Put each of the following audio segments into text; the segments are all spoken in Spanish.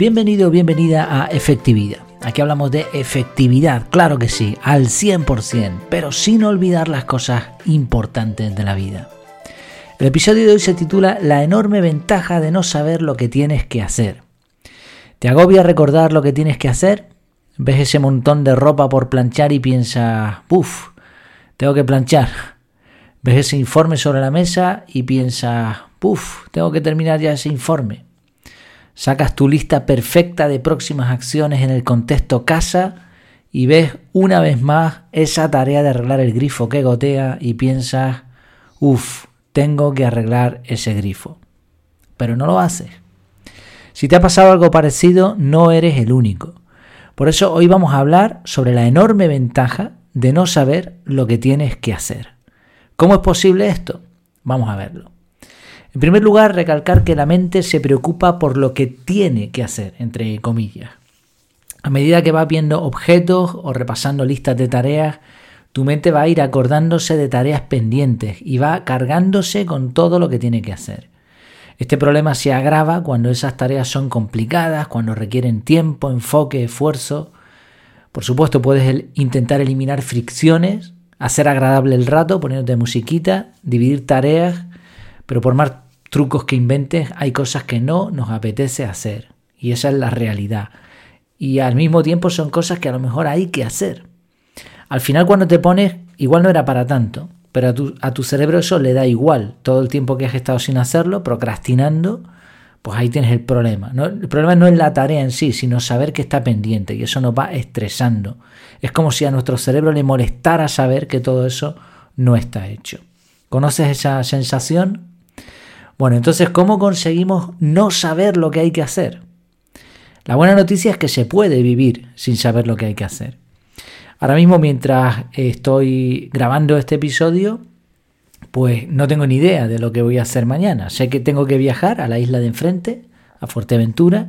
Bienvenido o bienvenida a Efectividad. Aquí hablamos de efectividad, claro que sí, al 100%, pero sin olvidar las cosas importantes de la vida. El episodio de hoy se titula La enorme ventaja de no saber lo que tienes que hacer. ¿Te agobia recordar lo que tienes que hacer? ¿Ves ese montón de ropa por planchar y piensas, uff, tengo que planchar? ¿Ves ese informe sobre la mesa y piensas, uff, tengo que terminar ya ese informe? Sacas tu lista perfecta de próximas acciones en el contexto casa y ves una vez más esa tarea de arreglar el grifo que gotea y piensas, uff, tengo que arreglar ese grifo. Pero no lo haces. Si te ha pasado algo parecido, no eres el único. Por eso hoy vamos a hablar sobre la enorme ventaja de no saber lo que tienes que hacer. ¿Cómo es posible esto? Vamos a verlo. En primer lugar, recalcar que la mente se preocupa por lo que tiene que hacer, entre comillas. A medida que vas viendo objetos o repasando listas de tareas, tu mente va a ir acordándose de tareas pendientes y va cargándose con todo lo que tiene que hacer. Este problema se agrava cuando esas tareas son complicadas, cuando requieren tiempo, enfoque, esfuerzo. Por supuesto, puedes intentar eliminar fricciones, hacer agradable el rato poniéndote musiquita, dividir tareas pero por más trucos que inventes, hay cosas que no nos apetece hacer. Y esa es la realidad. Y al mismo tiempo son cosas que a lo mejor hay que hacer. Al final cuando te pones, igual no era para tanto, pero a tu, a tu cerebro eso le da igual. Todo el tiempo que has estado sin hacerlo, procrastinando, pues ahí tienes el problema. ¿no? El problema no es la tarea en sí, sino saber que está pendiente y eso nos va estresando. Es como si a nuestro cerebro le molestara saber que todo eso no está hecho. ¿Conoces esa sensación? Bueno, entonces, ¿cómo conseguimos no saber lo que hay que hacer? La buena noticia es que se puede vivir sin saber lo que hay que hacer. Ahora mismo, mientras estoy grabando este episodio, pues no tengo ni idea de lo que voy a hacer mañana. Sé que tengo que viajar a la isla de enfrente, a Fuerteventura,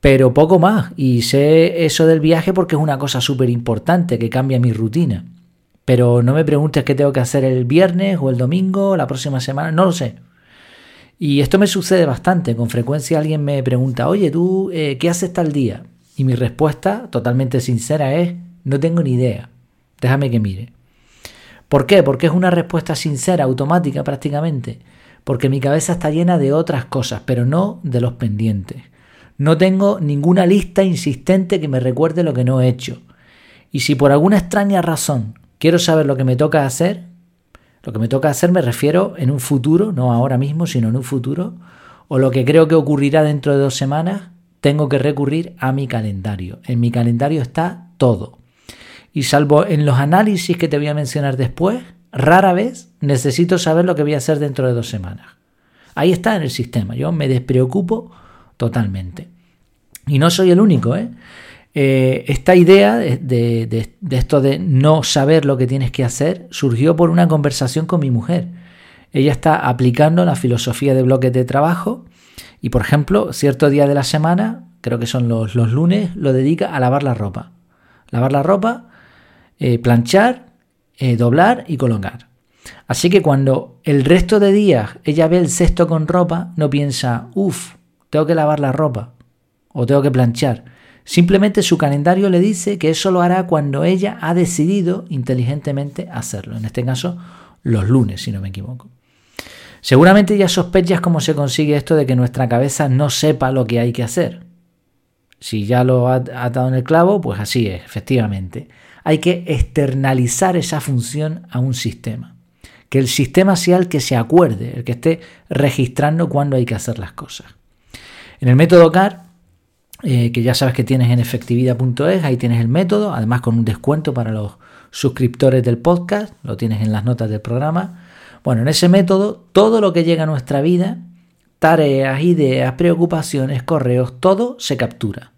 pero poco más. Y sé eso del viaje porque es una cosa súper importante que cambia mi rutina. Pero no me preguntes qué tengo que hacer el viernes o el domingo la próxima semana, no lo sé. Y esto me sucede bastante. Con frecuencia alguien me pregunta, oye, ¿tú eh, qué haces tal día? Y mi respuesta, totalmente sincera, es, no tengo ni idea. Déjame que mire. ¿Por qué? Porque es una respuesta sincera, automática prácticamente. Porque mi cabeza está llena de otras cosas, pero no de los pendientes. No tengo ninguna lista insistente que me recuerde lo que no he hecho. Y si por alguna extraña razón quiero saber lo que me toca hacer, lo que me toca hacer me refiero en un futuro, no ahora mismo, sino en un futuro, o lo que creo que ocurrirá dentro de dos semanas, tengo que recurrir a mi calendario. En mi calendario está todo. Y salvo en los análisis que te voy a mencionar después, rara vez necesito saber lo que voy a hacer dentro de dos semanas. Ahí está en el sistema. Yo me despreocupo totalmente. Y no soy el único, ¿eh? Eh, esta idea de, esto de no saber lo que tienes que hacer surgió por una conversación con mi mujer. Ella está aplicando la filosofía de bloques de trabajo y, por ejemplo, cierto día de la semana, creo que son los, lunes, lo dedica a lavar la ropa. Lavar la ropa, eh, planchar, eh, doblar y colocar. Así que cuando el resto de días ella ve el cesto con ropa, no piensa, uff, tengo que lavar la ropa o tengo que planchar Simplemente su calendario le dice que eso lo hará cuando ella ha decidido inteligentemente hacerlo. En este caso, los lunes, si no me equivoco. Seguramente ya sospechas cómo se consigue esto de que nuestra cabeza no sepa lo que hay que hacer. Si ya lo ha atado en el clavo, pues así es, efectivamente. Hay que externalizar esa función a un sistema. Que el sistema sea el que se acuerde, el que esté registrando cuándo hay que hacer las cosas. En el método CAR eh, que ya sabes que tienes en efectividad.es, ahí tienes el método, además con un descuento para los suscriptores del podcast, lo tienes en las notas del programa. Bueno, en ese método, todo lo que llega a nuestra vida, tareas, ideas, preocupaciones, correos, todo se captura.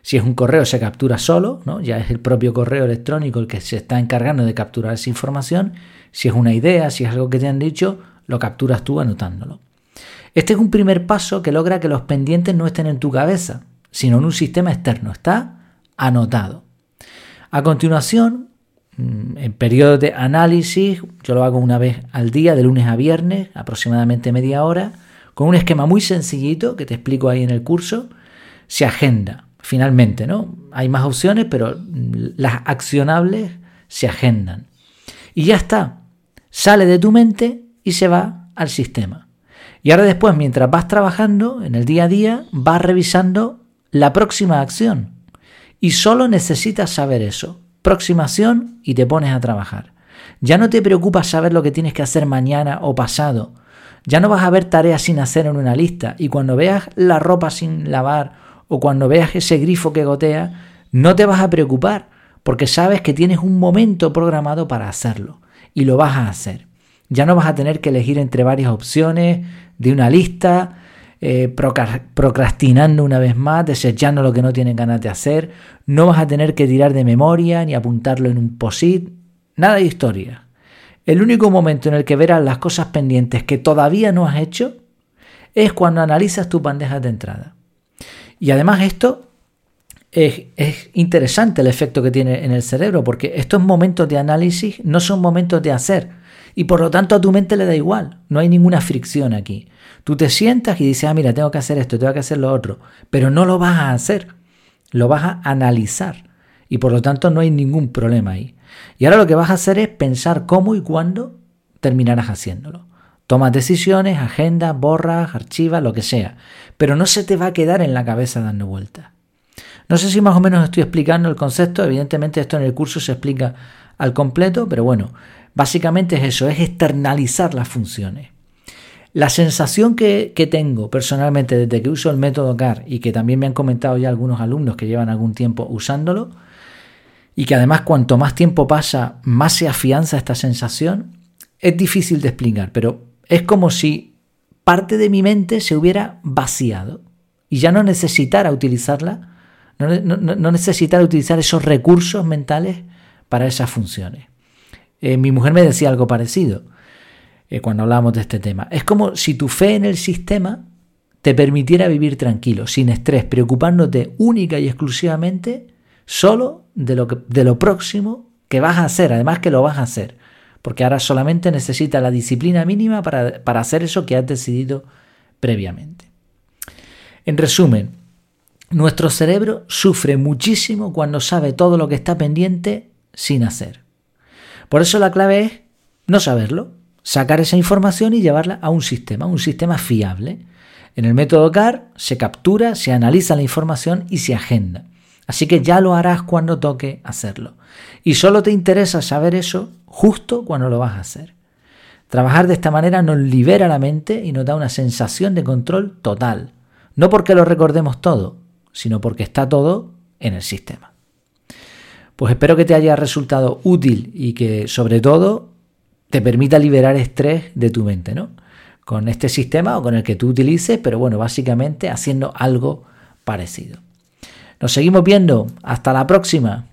Si es un correo, se captura solo, ¿no? ya es el propio correo electrónico el que se está encargando de capturar esa información. Si es una idea, si es algo que te han dicho, lo capturas tú anotándolo. Este es un primer paso que logra que los pendientes no estén en tu cabeza, sino en un sistema externo. Está anotado. A continuación, mm, en periodo de análisis, yo lo hago una vez al día, de lunes a viernes, aproximadamente media hora, con un esquema muy sencillito que te explico ahí en el curso. se agenda. Finalmente, ¿no? Hay más opciones, pero las accionables se agendan. Y ya está. Sale de tu mente y se va al sistema. Y ahora después, mientras vas trabajando en el día a día, vas revisando la próxima acción. Y solo necesitas saber eso. Próxima acción y te pones a trabajar. Ya no te preocupas saber lo que tienes que hacer mañana o pasado. Ya no vas a ver tareas sin hacer en una lista. Y cuando veas la ropa sin lavar o cuando veas ese grifo que gotea, no te vas a preocupar porque sabes que tienes un momento programado para hacerlo y lo vas a hacer. Ya no vas a tener que elegir entre varias opciones de una lista, eh, procrastinando una vez más, desechando lo que no tienes ganas de hacer. No vas a tener que tirar de memoria ni apuntarlo en un posit. Nada de historia. El único momento en el que verás las cosas pendientes que todavía no has hecho es cuando analizas tu bandeja de entrada. Y además esto es, interesante el efecto que tiene en el cerebro, porque estos momentos de análisis no son momentos de hacer, y por lo tanto a tu mente le da igual, no hay ninguna fricción aquí. Tú te sientas y dices, ah, mira, tengo que hacer esto, tengo que hacer lo otro, pero no lo vas a hacer, lo vas a analizar, y por lo tanto no hay ningún problema ahí. Y ahora lo que vas a hacer es pensar cómo y cuándo terminarás haciéndolo. Tomas decisiones, agendas, borras, archivas, lo que sea, pero no se te va a quedar en la cabeza dando vueltas. No sé si más o menos estoy explicando el concepto, evidentemente esto en el curso se explica al completo, pero bueno, básicamente es eso, es externalizar las funciones. La sensación que, tengo personalmente desde que uso el método CAR y que también me han comentado ya algunos alumnos que llevan algún tiempo usándolo, y que además cuanto más tiempo pasa, más se afianza esta sensación, es difícil de explicar, pero es como si parte de mi mente se hubiera vaciado y ya no necesitara utilizarla no, necesitar utilizar esos recursos mentales para esas funciones. Eh, mi mujer me decía algo parecido eh, cuando hablábamos de este tema. Es como si tu fe en el sistema te permitiera vivir tranquilo, sin estrés, preocupándote única y exclusivamente solo de lo, que, de lo próximo que vas a hacer, además que lo vas a hacer, porque ahora solamente necesitas la disciplina mínima para, para hacer eso que has decidido previamente. En resumen, nuestro cerebro sufre muchísimo cuando sabe todo lo que está pendiente sin hacer. Por eso la clave es no saberlo, sacar esa información y llevarla a un sistema, un sistema fiable. En el método CAR se captura, se analiza la información y se agenda. Así que ya lo harás cuando toque hacerlo. Y solo te interesa saber eso justo cuando lo vas a hacer. Trabajar de esta manera nos libera la mente y nos da una sensación de control total. No porque lo recordemos todo, sino porque está todo en el sistema. Pues espero que te haya resultado útil y que sobre todo te permita liberar estrés de tu mente, ¿no? Con este sistema o con el que tú utilices, pero bueno, básicamente haciendo algo parecido. Nos seguimos viendo. Hasta la próxima.